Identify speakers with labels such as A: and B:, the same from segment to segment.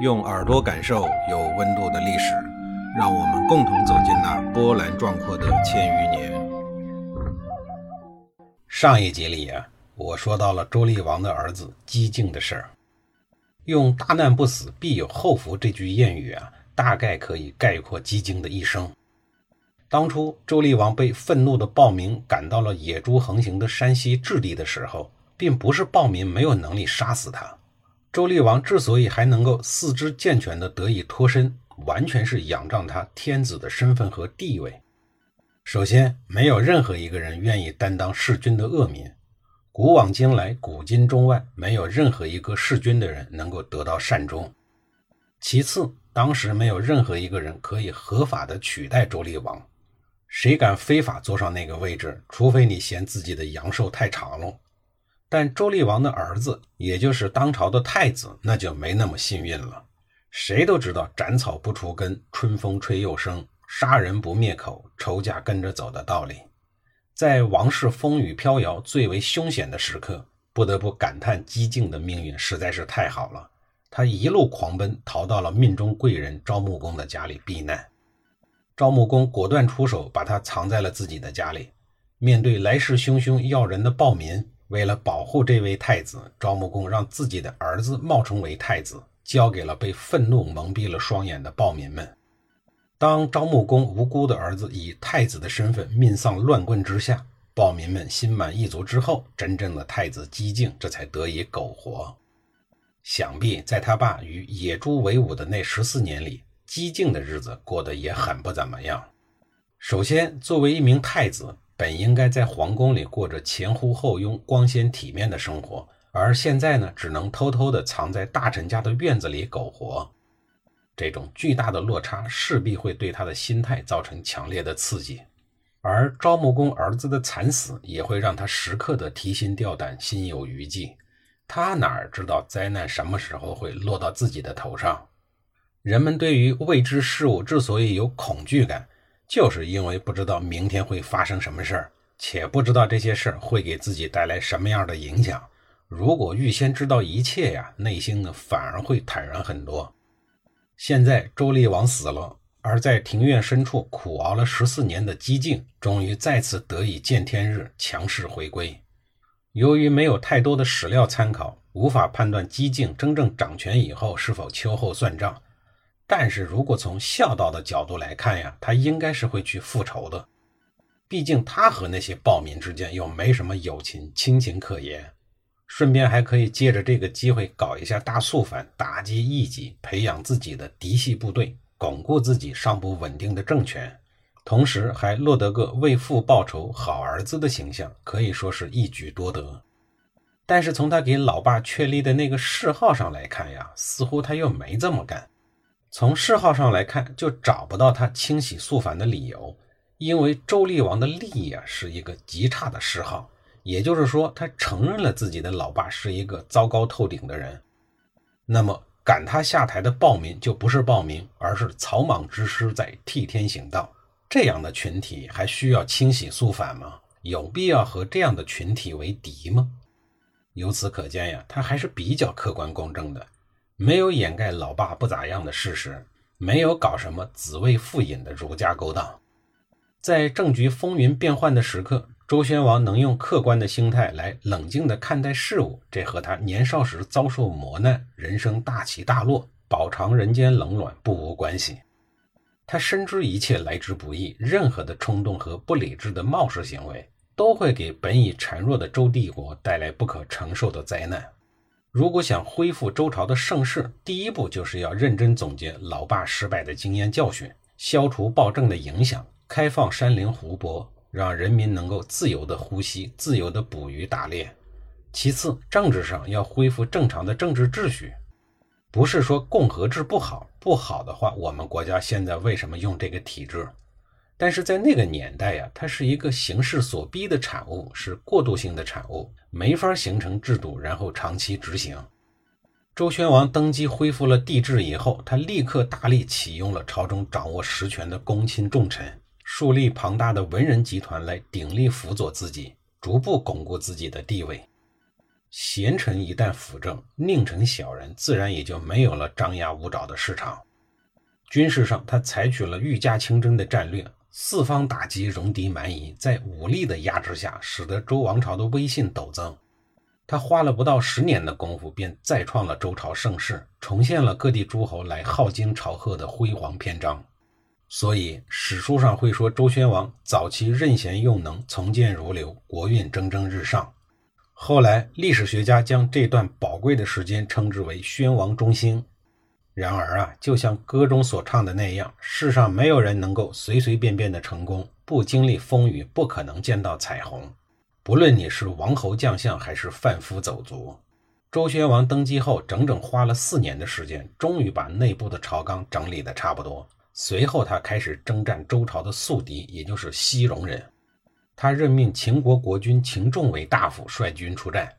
A: 用耳朵感受有温度的历史，让我们共同走进那波澜壮阔的千余年。上一集里啊，我说到了周厉王的儿子姬敬的事儿。用“大难不死，必有后福”这句谚语啊，大概可以概括姬敬的一生。当初周厉王被愤怒的暴民赶到了野猪横行的山西治地的时候，并不是暴民没有能力杀死他。周厉王之所以还能够四肢健全的得以脱身，完全是仰仗他天子的身份和地位。首先，没有任何一个人愿意担当弑君的恶名，古往今来，古今中外，没有任何一个弑君的人能够得到善终。其次，当时没有任何一个人可以合法的取代周厉王，谁敢非法坐上那个位置？除非你嫌自己的阳寿太长了。但周厉王的儿子，也就是当朝的太子，那就没那么幸运了。谁都知道“斩草不除根，春风吹又生；杀人不灭口，仇家跟着走”的道理。在王室风雨飘摇、最为凶险的时刻，不得不感叹姬靖的命运实在是太好了。他一路狂奔，逃到了命中贵人赵穆公的家里避难。赵穆公果断出手，把他藏在了自己的家里。面对来势汹汹要人的暴民。为了保护这位太子，招穆公让自己的儿子冒充为太子，交给了被愤怒蒙蔽了双眼的暴民们。当招穆公无辜的儿子以太子的身份命丧乱棍之下，暴民们心满意足之后，真正的太子姬靖这才得以苟活。想必在他爸与野猪为伍的那十四年里，姬靖的日子过得也很不怎么样。首先，作为一名太子。本应该在皇宫里过着前呼后拥、光鲜体面的生活，而现在呢，只能偷偷地藏在大臣家的院子里苟活。这种巨大的落差势必会对他的心态造成强烈的刺激，而赵穆公儿子的惨死也会让他时刻的提心吊胆、心有余悸。他哪知道灾难什么时候会落到自己的头上？人们对于未知事物之所以有恐惧感。就是因为不知道明天会发生什么事儿，且不知道这些事儿会给自己带来什么样的影响。如果预先知道一切呀，内心呢反而会坦然很多。现在周厉王死了，而在庭院深处苦熬了十四年的姬靖，终于再次得以见天日，强势回归。由于没有太多的史料参考，无法判断姬靖真正掌权以后是否秋后算账。但是如果从孝道的角度来看呀，他应该是会去复仇的。毕竟他和那些暴民之间又没什么友情亲情可言，顺便还可以借着这个机会搞一下大肃反，打击异己，培养自己的嫡系部队，巩固自己尚不稳定的政权，同时还落得个为父报仇好儿子的形象，可以说是一举多得。但是从他给老爸确立的那个谥号上来看呀，似乎他又没这么干。从谥号上来看，就找不到他清洗肃反的理由，因为周厉王的厉啊是一个极差的谥号，也就是说，他承认了自己的老爸是一个糟糕透顶的人。那么赶他下台的暴民就不是暴民，而是草莽之师在替天行道。这样的群体还需要清洗肃反吗？有必要和这样的群体为敌吗？由此可见呀，他还是比较客观公正的。没有掩盖老爸不咋样的事实，没有搞什么子谓父隐的儒家勾当，在政局风云变幻的时刻，周宣王能用客观的心态来冷静地看待事物，这和他年少时遭受磨难、人生大起大落、饱尝人间冷暖不无关系。他深知一切来之不易，任何的冲动和不理智的冒失行为，都会给本已孱弱的周帝国带来不可承受的灾难。如果想恢复周朝的盛世，第一步就是要认真总结老爸失败的经验教训，消除暴政的影响，开放山林湖泊，让人民能够自由的呼吸、自由的捕鱼打猎。其次，政治上要恢复正常的政治秩序，不是说共和制不好，不好的话，我们国家现在为什么用这个体制？但是在那个年代呀，它是一个形势所逼的产物，是过渡性的产物，没法形成制度，然后长期执行。周宣王登基恢复了帝制以后，他立刻大力启用了朝中掌握实权的公卿重臣，树立庞大的文人集团来鼎力辅佐自己，逐步巩固自己的地位。贤臣一旦辅政，佞臣小人自然也就没有了张牙舞爪的市场。军事上，他采取了御驾亲征的战略，四方打击，戎狄蛮夷，在武力的压制下，使得周王朝的威信陡增。他花了不到十年的功夫，便再创了周朝盛世，重现了各地诸侯来镐京朝贺的辉煌篇章。所以史书上会说，周宣王早期任贤用能，从谏如流，国运蒸蒸日上。后来历史学家将这段宝贵的时间称之为宣王中兴。然而啊，就像歌中所唱的那样，世上没有人能够随随便便的成功，不经历风雨，不可能见到彩虹。不论你是王侯将相，还是贩夫走卒，周宣王登基后，整整花了四年的时间，终于把内部的朝纲整理的差不多。随后，他开始征战周朝的宿敌，也就是西戎人。他任命秦国国君秦仲为大夫，率军出战。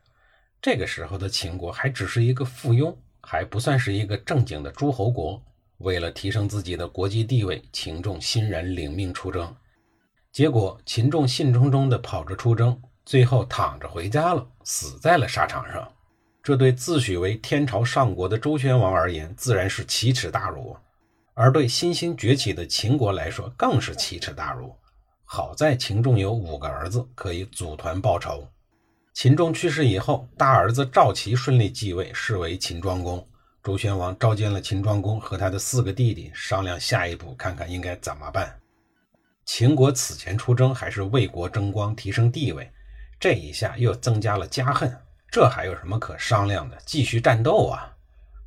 A: 这个时候的秦国还只是一个附庸。还不算是一个正经的诸侯国。为了提升自己的国际地位，秦仲欣然领命出征。结果，秦仲兴冲冲地跑着出征，最后躺着回家了，死在了沙场上。这对自诩为天朝上国的周宣王而言，自然是奇耻大辱；而对新兴崛起的秦国来说，更是奇耻大辱。好在秦仲有五个儿子，可以组团报仇。秦仲去世以后，大儿子赵齐顺利继位，是为秦庄公。周宣王召见了秦庄公和他的四个弟弟，商量下一步，看看应该怎么办。秦国此前出征还是为国争光、提升地位，这一下又增加了家恨，这还有什么可商量的？继续战斗啊！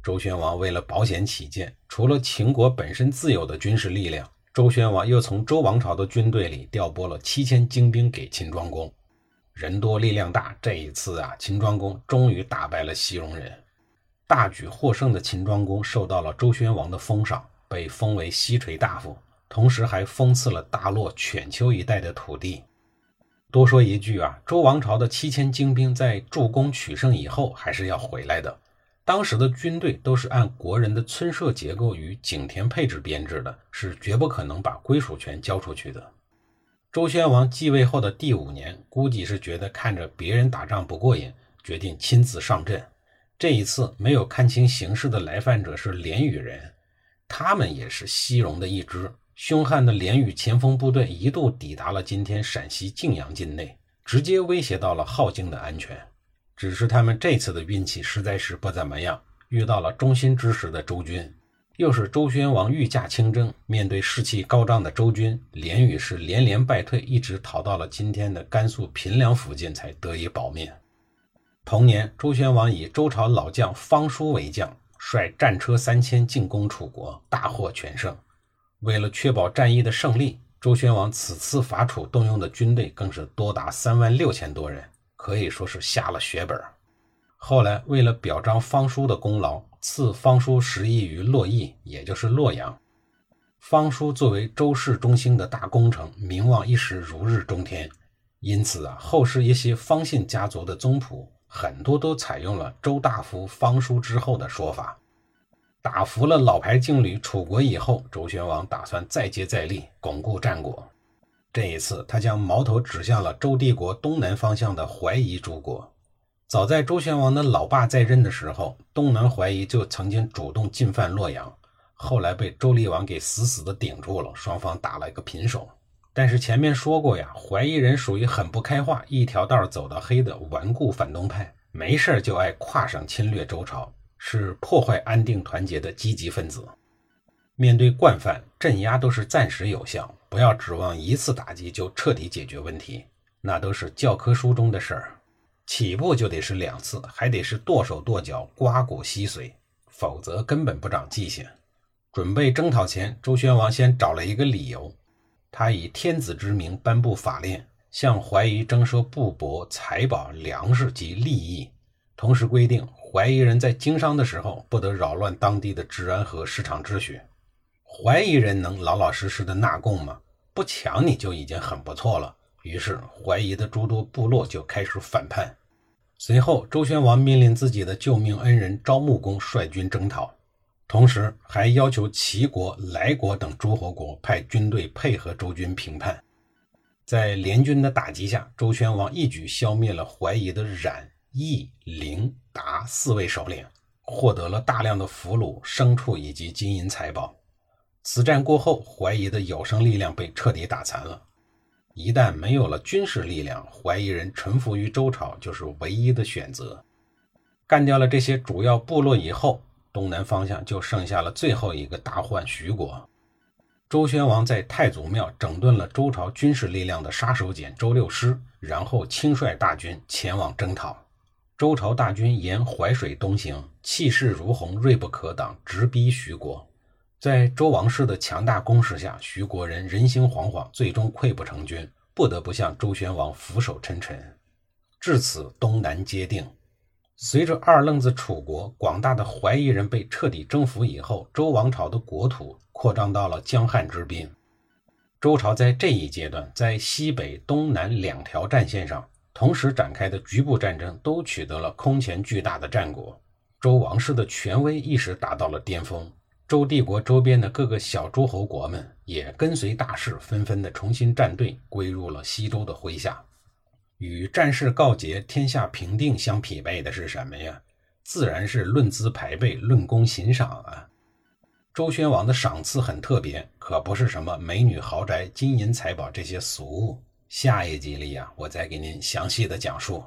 A: 周宣王为了保险起见，除了秦国本身自有的军事力量，周宣王又从周王朝的军队里调拨了七千精兵给秦庄公。人多力量大，这一次啊，秦庄公终于打败了西戎人，大举获胜的秦庄公受到了周宣王的封赏，被封为西垂大夫，同时还封赐了大洛、犬丘一带的土地。多说一句啊，周王朝的七千精兵在助攻取胜以后还是要回来的。当时的军队都是按国人的村社结构与井田配置编制的，是绝不可能把归属权交出去的。周宣王继位后的第五年，估计是觉得看着别人打仗不过瘾，决定亲自上阵。这一次没有看清形势的来犯者是连羽人，他们也是西戎的一支。凶悍的连羽前锋部队一度抵达了今天陕西泾阳境内，直接威胁到了镐京的安全。只是他们这次的运气实在是不怎么样，遇到了忠心之时的周军。又是周宣王御驾亲征，面对士气高涨的周军，连羽是连连败退，一直逃到了今天的甘肃平凉附近，才得以保命。同年，周宣王以周朝老将方叔为将，率战车三千进攻楚国，大获全胜。为了确保战役的胜利，周宣王此次伐楚动用的军队更是多达三万六千多人，可以说是下了血本。后来，为了表彰方叔的功劳，赐方叔十邑于洛邑，也就是洛阳。方叔作为周氏中兴的大功臣，名望一时如日中天。因此啊，后世一些方姓家族的宗谱，很多都采用了周大夫方叔之后的说法。打服了老牌劲旅楚国以后，周宣王打算再接再厉，巩固战果。这一次，他将矛头指向了周帝国东南方向的怀疑诸国。早在周宣王的老爸在任的时候，东南怀疑就曾经主动进犯洛阳，后来被周厉王给死死的顶住了，双方打了一个平手。但是前面说过呀，怀疑人属于很不开化、一条道走到黑的顽固反动派，没事就爱跨省侵略周朝，是破坏安定团结的积极分子。面对惯犯，镇压都是暂时有效，不要指望一次打击就彻底解决问题，那都是教科书中的事儿。起步就得是两次，还得是剁手剁脚、刮骨吸髓，否则根本不长记性。准备征讨前，周宣王先找了一个理由，他以天子之名颁布法令，向怀疑征收布帛、财宝、粮食及利益，同时规定怀疑人在经商的时候不得扰乱当地的治安和市场秩序。怀疑人能老老实实的纳贡吗？不抢你就已经很不错了。于是，怀疑的诸多部落就开始反叛。随后，周宣王命令自己的救命恩人昭穆公率军征讨，同时还要求齐国、莱国等诸侯国派军队配合周军平叛。在联军的打击下，周宣王一举消灭了怀疑的冉、义、林、达四位首领，获得了大量的俘虏、牲畜以及金银财宝。此战过后，怀疑的有生力量被彻底打残了。一旦没有了军事力量，怀疑人臣服于周朝就是唯一的选择。干掉了这些主要部落以后，东南方向就剩下了最后一个大患——徐国。周宣王在太祖庙整顿了周朝军事力量的杀手锏周六师，然后亲率大军前往征讨。周朝大军沿淮水东行，气势如虹，锐不可挡，直逼徐国。在周王室的强大攻势下，徐国人人心惶惶，最终溃不成军，不得不向周宣王俯首称臣。至此，东南皆定。随着二愣子楚国广大的怀疑人被彻底征服以后，周王朝的国土扩张到了江汉之滨。周朝在这一阶段，在西北、东南两条战线上同时展开的局部战争，都取得了空前巨大的战果。周王室的权威一时达到了巅峰。周帝国周边的各个小诸侯国们也跟随大势，纷纷的重新站队，归入了西周的麾下。与战事告捷、天下平定相匹配的是什么呀？自然是论资排辈、论功行赏啊！周宣王的赏赐很特别，可不是什么美女豪宅、金银财宝这些俗物。下一集里啊，我再给您详细的讲述。